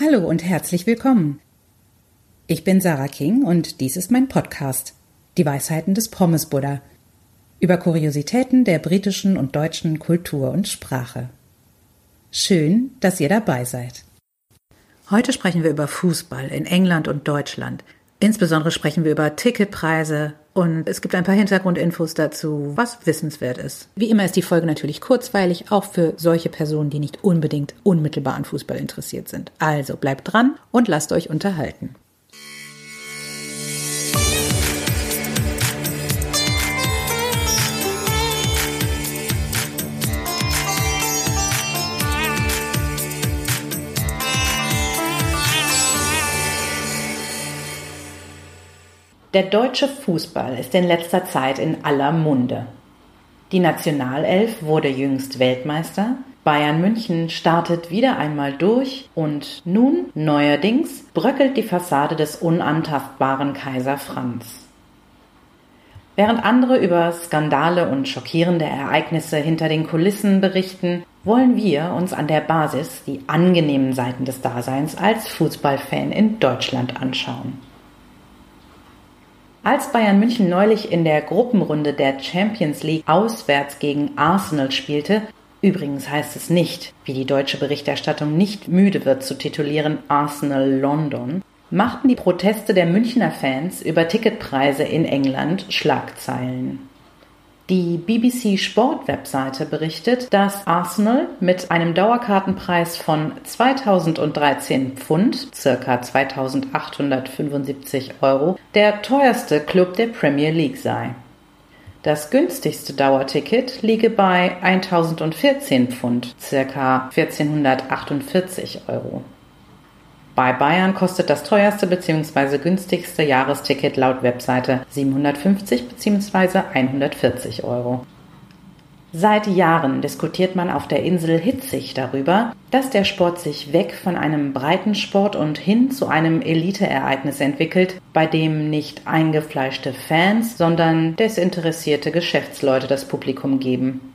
Hallo und herzlich willkommen. Ich bin Sarah King und dies ist mein Podcast, Die Weisheiten des Pommes Buddha, über Kuriositäten der britischen und deutschen Kultur und Sprache. Schön, dass ihr dabei seid. Heute sprechen wir über Fußball in England und Deutschland. Insbesondere sprechen wir über Ticketpreise und es gibt ein paar Hintergrundinfos dazu, was wissenswert ist. Wie immer ist die Folge natürlich kurzweilig, auch für solche Personen, die nicht unbedingt unmittelbar an Fußball interessiert sind. Also bleibt dran und lasst euch unterhalten. Der deutsche Fußball ist in letzter Zeit in aller Munde. Die Nationalelf wurde jüngst Weltmeister, Bayern München startet wieder einmal durch und nun neuerdings bröckelt die Fassade des unantastbaren Kaiser Franz. Während andere über Skandale und schockierende Ereignisse hinter den Kulissen berichten, wollen wir uns an der Basis die angenehmen Seiten des Daseins als Fußballfan in Deutschland anschauen. Als Bayern München neulich in der Gruppenrunde der Champions League auswärts gegen Arsenal spielte, übrigens heißt es nicht, wie die deutsche Berichterstattung nicht müde wird zu titulieren, Arsenal London, machten die Proteste der Münchner Fans über Ticketpreise in England Schlagzeilen. Die BBC Sport Webseite berichtet, dass Arsenal mit einem Dauerkartenpreis von 2013 Pfund, circa 2875 Euro, der teuerste Club der Premier League sei. Das günstigste Dauerticket liege bei 1014 Pfund, circa 1448 Euro. Bei Bayern kostet das teuerste bzw. günstigste Jahresticket laut Webseite 750 bzw. 140 Euro. Seit Jahren diskutiert man auf der Insel hitzig darüber, dass der Sport sich weg von einem Breitensport und hin zu einem Eliteereignis entwickelt, bei dem nicht eingefleischte Fans, sondern desinteressierte Geschäftsleute das Publikum geben.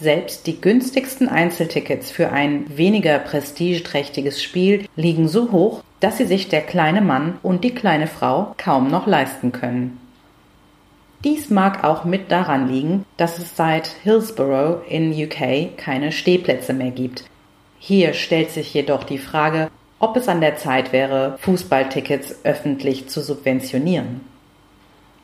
Selbst die günstigsten Einzeltickets für ein weniger prestigeträchtiges Spiel liegen so hoch, dass sie sich der kleine Mann und die kleine Frau kaum noch leisten können. Dies mag auch mit daran liegen, dass es seit Hillsborough in UK keine Stehplätze mehr gibt. Hier stellt sich jedoch die Frage, ob es an der Zeit wäre, Fußballtickets öffentlich zu subventionieren.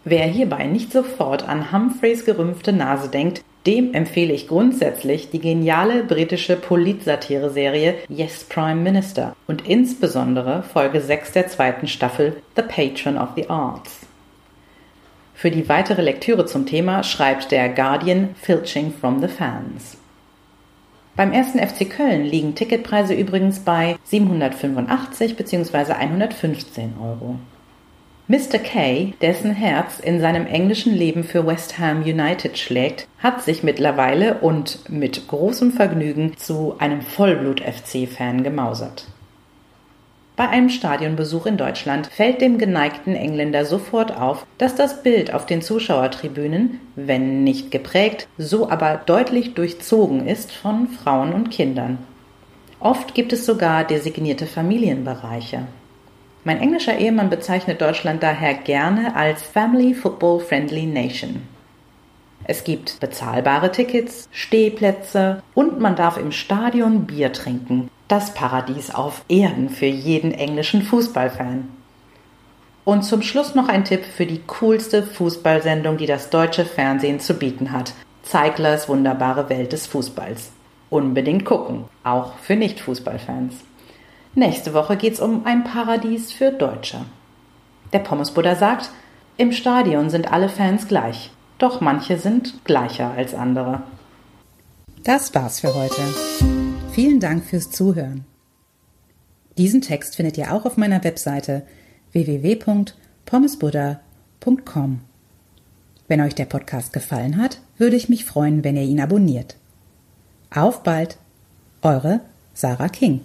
Wer hierbei nicht sofort an Humphreys gerümpfte Nase denkt, dem empfehle ich grundsätzlich die geniale britische Politsatire-Serie Yes Prime Minister und insbesondere Folge 6 der zweiten Staffel The Patron of the Arts. Für die weitere Lektüre zum Thema schreibt der Guardian Filching from the Fans. Beim ersten FC Köln liegen Ticketpreise übrigens bei 785 bzw. 115 Euro. Mr. Kay, dessen Herz in seinem englischen Leben für West Ham United schlägt, hat sich mittlerweile und mit großem Vergnügen zu einem Vollblut-FC-Fan gemausert. Bei einem Stadionbesuch in Deutschland fällt dem geneigten Engländer sofort auf, dass das Bild auf den Zuschauertribünen, wenn nicht geprägt, so aber deutlich durchzogen ist von Frauen und Kindern. Oft gibt es sogar designierte Familienbereiche. Mein englischer Ehemann bezeichnet Deutschland daher gerne als Family Football Friendly Nation. Es gibt bezahlbare Tickets, Stehplätze und man darf im Stadion Bier trinken. Das Paradies auf Erden für jeden englischen Fußballfan. Und zum Schluss noch ein Tipp für die coolste Fußballsendung, die das deutsche Fernsehen zu bieten hat. Zeiglers wunderbare Welt des Fußballs. Unbedingt gucken, auch für Nicht-Fußballfans. Nächste Woche geht's um ein Paradies für Deutsche. Der Pommesbuddha sagt, im Stadion sind alle Fans gleich, doch manche sind gleicher als andere. Das war's für heute. Vielen Dank fürs Zuhören. Diesen Text findet ihr auch auf meiner Webseite www.pommesbuddha.com. Wenn euch der Podcast gefallen hat, würde ich mich freuen, wenn ihr ihn abonniert. Auf bald, eure Sarah King.